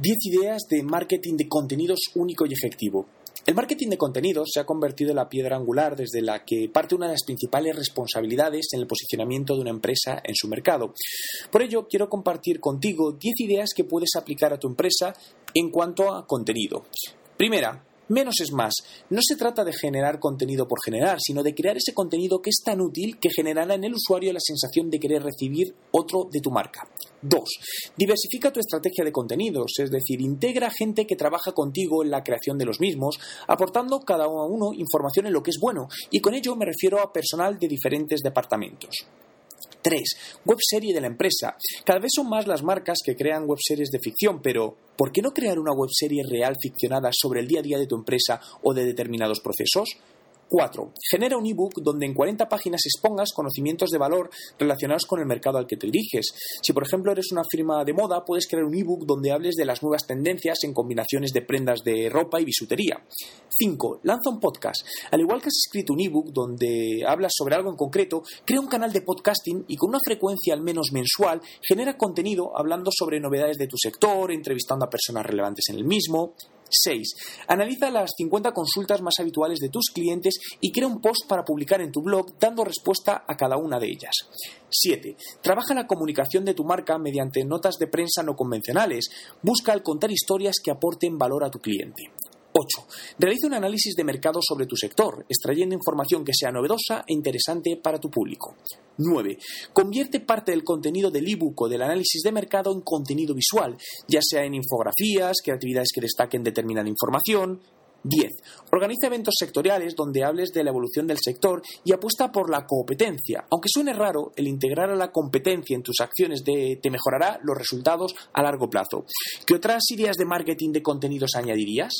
10 ideas de marketing de contenidos único y efectivo. El marketing de contenidos se ha convertido en la piedra angular desde la que parte una de las principales responsabilidades en el posicionamiento de una empresa en su mercado. Por ello, quiero compartir contigo 10 ideas que puedes aplicar a tu empresa en cuanto a contenido. Primera, Menos es más. No se trata de generar contenido por generar, sino de crear ese contenido que es tan útil que generará en el usuario la sensación de querer recibir otro de tu marca. 2. Diversifica tu estrategia de contenidos, es decir, integra gente que trabaja contigo en la creación de los mismos, aportando cada uno información en lo que es bueno, y con ello me refiero a personal de diferentes departamentos. 3. Webserie de la empresa. Cada vez son más las marcas que crean webseries de ficción, pero ¿por qué no crear una webserie real ficcionada sobre el día a día de tu empresa o de determinados procesos? 4. Genera un ebook donde en 40 páginas expongas conocimientos de valor relacionados con el mercado al que te diriges. Si, por ejemplo, eres una firma de moda, puedes crear un ebook donde hables de las nuevas tendencias en combinaciones de prendas de ropa y bisutería. 5. Lanza un podcast. Al igual que has escrito un ebook donde hablas sobre algo en concreto, crea un canal de podcasting y con una frecuencia al menos mensual genera contenido hablando sobre novedades de tu sector, entrevistando a personas relevantes en el mismo. 6. Analiza las 50 consultas más habituales de tus clientes y crea un post para publicar en tu blog dando respuesta a cada una de ellas. 7. Trabaja la comunicación de tu marca mediante notas de prensa no convencionales. Busca al contar historias que aporten valor a tu cliente. 8. Realiza un análisis de mercado sobre tu sector, extrayendo información que sea novedosa e interesante para tu público. 9. Convierte parte del contenido del ebook o del análisis de mercado en contenido visual, ya sea en infografías, creatividades que destaquen determinada información, 10. Organiza eventos sectoriales donde hables de la evolución del sector y apuesta por la competencia. Aunque suene raro, el integrar a la competencia en tus acciones te mejorará los resultados a largo plazo. ¿Qué otras ideas de marketing de contenidos añadirías?